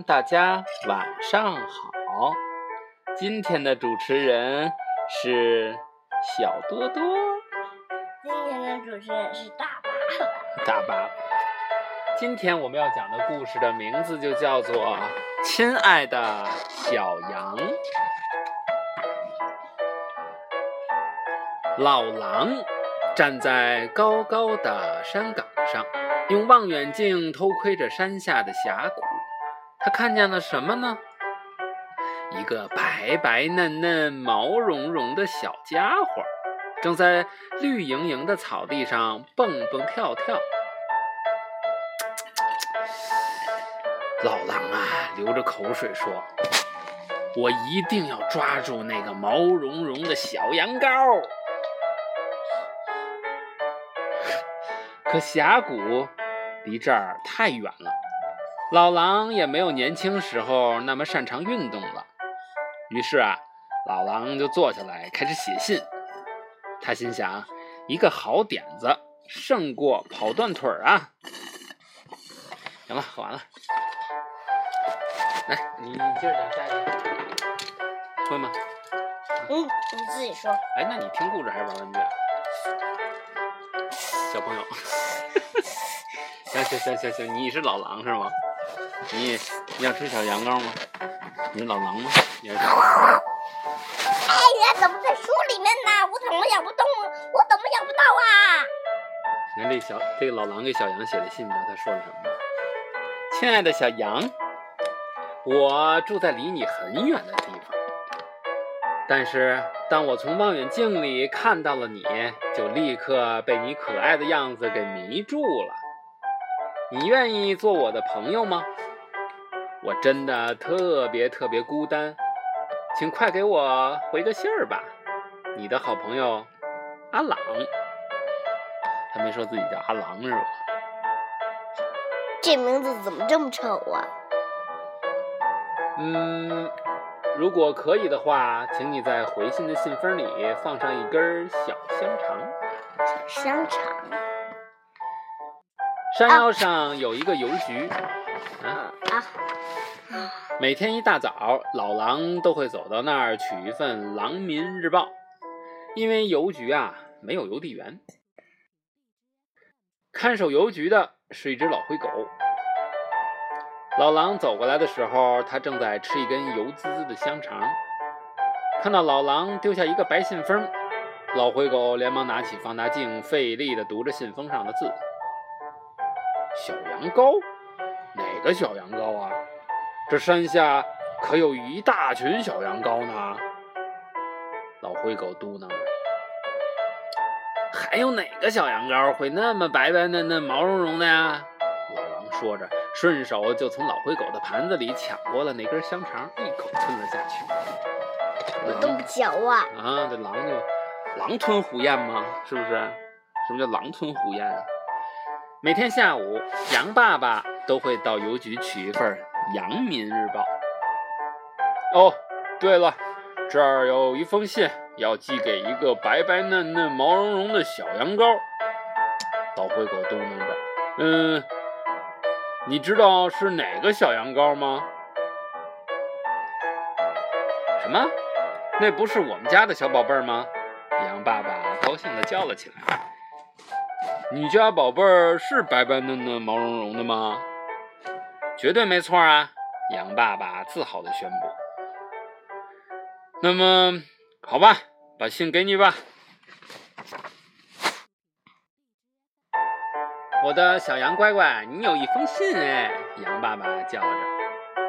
们，大家晚上好。今天的主持人是小多多，今天的主持人是大爸爸。大爸爸。今天我们要讲的故事的名字就叫做《亲爱的小羊》。老狼站在高高的山岗上，用望远镜偷窥着山下的峡谷。他看见了什么呢？一个白白嫩嫩、毛茸茸的小家伙，正在绿莹莹的草地上蹦蹦跳跳。老狼啊，流着口水说：“我一定要抓住那个毛茸茸的小羊羔。”可峡谷离这儿太远了，老狼也没有年轻时候那么擅长运动了。于是啊，老狼就坐下来开始写信。他心想，一个好点子胜过跑断腿儿啊！行了，喝完了。来，你接着讲下一个，会吗？嗯，你自己说。哎，那你听故事还是玩玩具啊？小朋友，行行行行行，你是老狼是吗？你你要吃小羊羔吗？你是老狼吗？你是小羊羔？哎呀，怎么在书里面呢？我怎么咬不动？我怎么咬不到啊？你看这小这个老狼给小羊写的信，你知道他说了什么吗？亲爱的小羊，我住在离你很远的地方，但是当我从望远镜里看到了你，就立刻被你可爱的样子给迷住了。你愿意做我的朋友吗？我真的特别特别孤单，请快给我回个信儿吧。你的好朋友阿朗，他没说自己叫阿郎是吧？这名字怎么这么丑啊？嗯，如果可以的话，请你在回信的信封里放上一根小香肠。小香肠。山腰上有一个邮局，啊，啊。每天一大早，老狼都会走到那儿取一份《狼民日报》，因为邮局啊没有邮递员。看守邮局的是一只老灰狗。老狼走过来的时候，它正在吃一根油滋滋的香肠。看到老狼丢下一个白信封，老灰狗连忙拿起放大镜，费力地读着信封上的字：“小羊羔？哪个小羊羔啊？这山下可有一大群小羊羔呢。”老灰狗嘟囔着。还有哪个小羊羔会那么白白嫩嫩、毛茸茸的呀？老狼说着，顺手就从老灰狗的盘子里抢过了那根香肠，一口吞了下去。我都不嚼啊！啊，这狼就狼吞虎咽吗？是不是？什么叫狼吞虎咽啊？每天下午，羊爸爸都会到邮局取一份《羊民日报》。哦，对了，这儿有一封信。要寄给一个白白嫩嫩、毛茸茸的小羊羔。老灰狗嘟囔着：“嗯，你知道是哪个小羊羔吗？”“什么？那不是我们家的小宝贝儿吗？”羊爸爸高兴地叫了起来。“你家宝贝儿是白白嫩嫩、毛茸茸的吗？”“绝对没错啊！”羊爸爸自豪地宣布。“那么，好吧。”把信给你吧，我的小羊乖乖，你有一封信哎！羊爸爸叫着。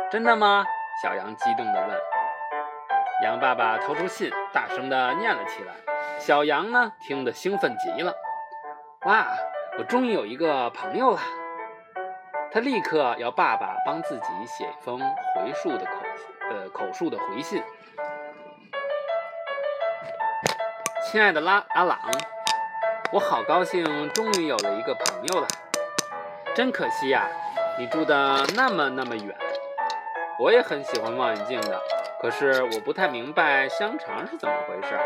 真的吗？小羊激动地问。羊爸爸掏出信，大声地念了起来。小羊呢，听得兴奋极了。哇，我终于有一个朋友了！他立刻要爸爸帮自己写一封回述的口呃口述的回信。亲爱的拉阿朗，我好高兴，终于有了一个朋友了。真可惜呀，你住的那么那么远。我也很喜欢望远镜的，可是我不太明白香肠是怎么回事。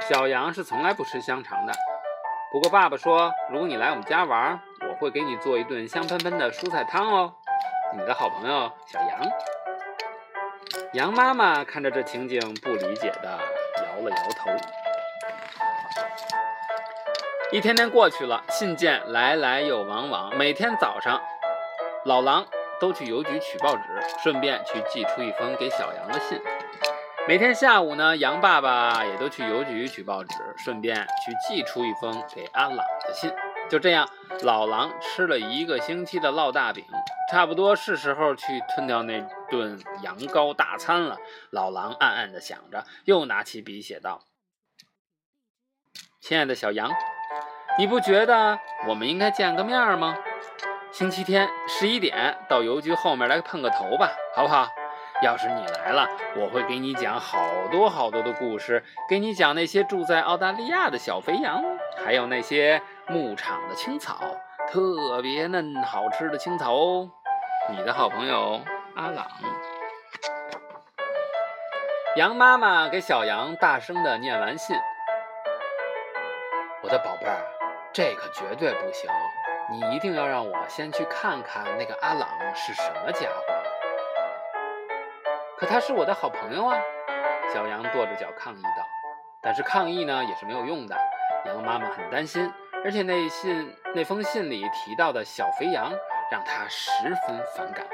小羊是从来不吃香肠的。不过爸爸说，如果你来我们家玩，会给你做一顿香喷喷的蔬菜汤哦。你的好朋友小羊。羊妈妈看着这情景，不理解的摇了摇头。一天天过去了，信件来来又往往。每天早上，老狼都去邮局取报纸，顺便去寄出一封给小羊的信。每天下午呢，羊爸爸也都去邮局取报纸，顺便去寄出一封给阿朗的信。就这样，老狼吃了一个星期的烙大饼，差不多是时候去吞掉那顿羊羔大餐了。老狼暗暗地想着，又拿起笔写道：“亲爱的小羊，你不觉得我们应该见个面吗？星期天十一点到邮局后面来碰个头吧，好不好？要是你来了，我会给你讲好多好多的故事，给你讲那些住在澳大利亚的小肥羊，还有那些……”牧场的青草特别嫩，好吃的青草哦。你的好朋友阿朗，羊妈妈给小羊大声的念完信。我的宝贝儿，这可绝对不行，你一定要让我先去看看那个阿朗是什么家伙。可他是我的好朋友啊！小羊跺着脚抗议道。但是抗议呢也是没有用的，羊妈妈很担心。而且那信那封信里提到的小肥羊让他十分反感。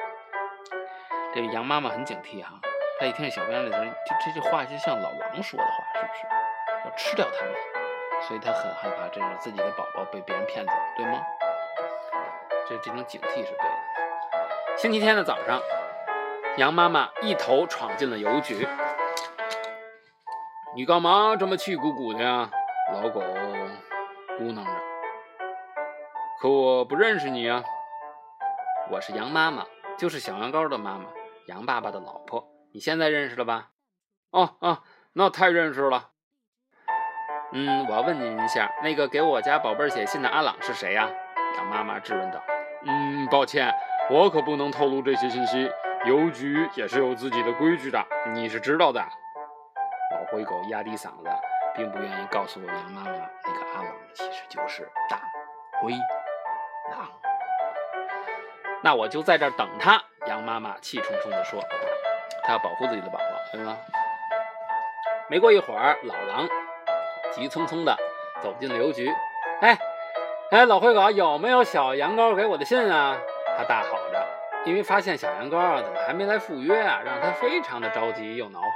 这个羊妈妈很警惕哈，她一听这小肥羊这声音，就这句话就像老狼说的话，是不是？要吃掉它们，所以她很害怕，这是自己的宝宝被别人骗走，对吗？这这种警惕是对的。星期天的早上，羊妈妈一头闯进了邮局。你干嘛这么气鼓鼓的呀，老狗？嘟囔着，可我不认识你啊！我是羊妈妈，就是小羊羔的妈妈，羊爸爸的老婆。你现在认识了吧？哦哦，那太认识了。嗯，我要问您一下，那个给我家宝贝写信的阿朗是谁呀？羊妈妈质问道。嗯，抱歉，我可不能透露这些信息，邮局也是有自己的规矩的，你是知道的。老灰狗压低嗓子。并不愿意告诉我羊妈妈，那个阿朗其实就是大灰狼。那我就在这儿等他。羊妈妈气冲冲地说：“他要保护自己的宝宝，对吗？”没过一会儿，老狼急匆匆地走进了邮局。“哎，哎，老灰狗，有没有小羊羔给我的信啊？”他大吼，因为发现小羊羔怎么还没来赴约啊，让他非常的着急又恼火。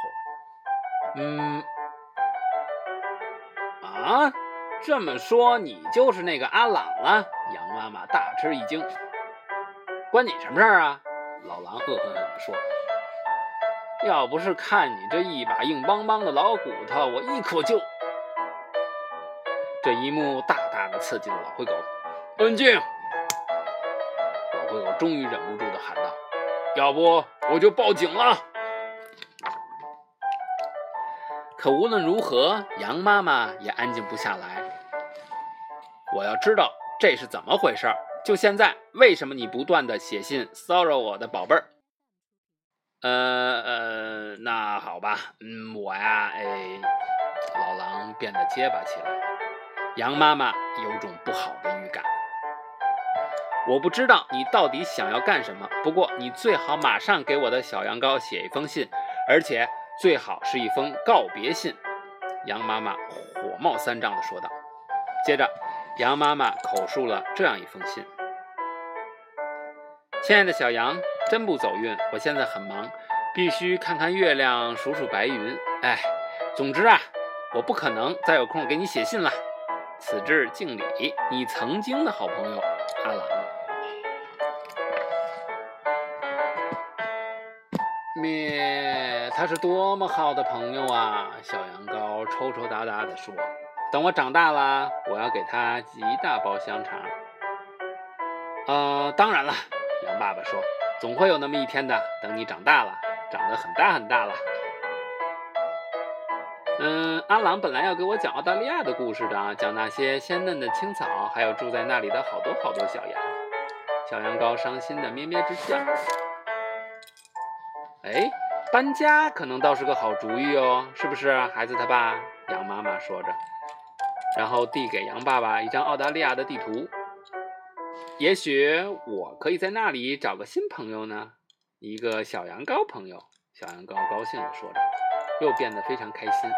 嗯。啊，这么说你就是那个阿朗了？羊妈妈大吃一惊。关你什么事儿啊？老狼恶狠狠地说。要不是看你这一把硬邦邦的老骨头，我一口就……这一幕大大的刺激了老灰狗。安静！我终于忍不住的喊道：“要不我就报警了。”可无论如何，羊妈妈也安静不下来。我要知道这是怎么回事儿。就现在，为什么你不断的写信骚扰我的宝贝儿？呃呃，那好吧，嗯，我呀，哎，老狼变得结巴起来。羊妈妈有种不好的预感。我不知道你到底想要干什么，不过你最好马上给我的小羊羔写一封信，而且。最好是一封告别信，羊妈妈火冒三丈地说道。接着，羊妈妈口述了这样一封信：“亲爱的小羊，真不走运，我现在很忙，必须看看月亮，数数白云。哎，总之啊，我不可能再有空给你写信了。此致敬礼，你曾经的好朋友阿朗。”他是多么好的朋友啊！小羊羔抽抽搭搭地说：“等我长大了，我要给他寄一大包香肠。”呃，当然了，羊爸爸说：“总会有那么一天的。等你长大了，长得很大很大了。”嗯，阿朗本来要给我讲澳大利亚的故事的，讲那些鲜嫩的青草，还有住在那里的好多好多小羊。小羊羔伤心的咩咩直叫。哎。搬家可能倒是个好主意哦，是不是？孩子他爸，羊妈妈说着，然后递给羊爸爸一张澳大利亚的地图。也许我可以在那里找个新朋友呢，一个小羊羔朋友。小羊羔高兴地说着，又变得非常开心。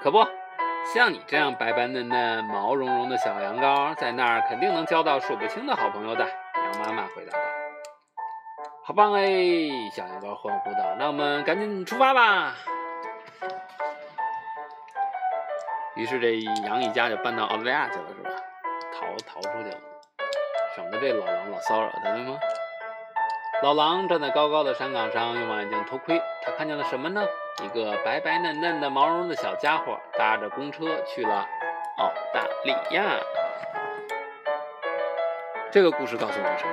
可不像你这样白白嫩嫩、毛茸茸的小羊羔，在那儿肯定能交到数不清的好朋友的。羊妈妈回答道：“好棒哎！”小羊羔欢呼道：“那我们赶紧出发吧！”于是这羊一家就搬到澳大利亚去了，是吧？逃逃出去了，省得这老狼老骚扰他，对吗？老狼站在高高的山岗上，用望远镜偷窥，他看见了什么呢？一个白白嫩嫩的、毛茸茸的小家伙，搭着公车去了澳大利亚。这个故事告诉我们什么？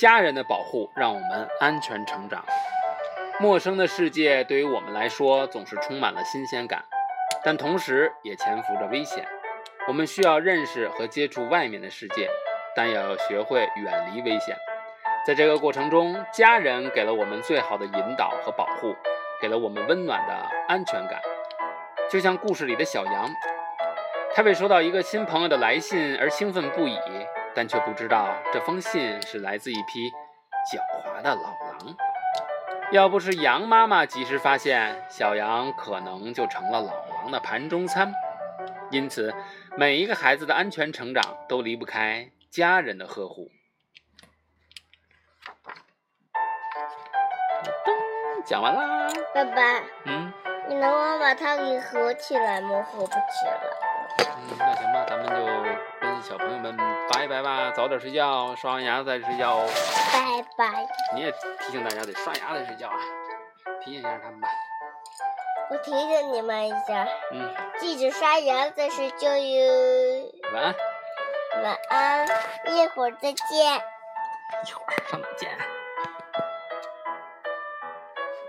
家人的保护让我们安全成长。陌生的世界对于我们来说总是充满了新鲜感，但同时也潜伏着危险。我们需要认识和接触外面的世界，但也要学会远离危险。在这个过程中，家人给了我们最好的引导和保护，给了我们温暖的安全感。就像故事里的小羊，他为收到一个新朋友的来信而兴奋不已，但却不知道这封信是来自一匹狡猾的老狼。要不是羊妈妈及时发现，小羊可能就成了老狼的盘中餐。因此，每一个孩子的安全成长都离不开家人的呵护。讲完啦，爸爸，嗯，你能帮我把它给合起来吗？合不起来。早点睡觉，刷完牙再睡觉哦。拜拜。你也提醒大家得刷牙再睡觉啊，提醒一下他们吧。我提醒你们一下，嗯，记着刷牙再睡觉哟。晚安。晚安，一会儿再见。一会儿上哪见？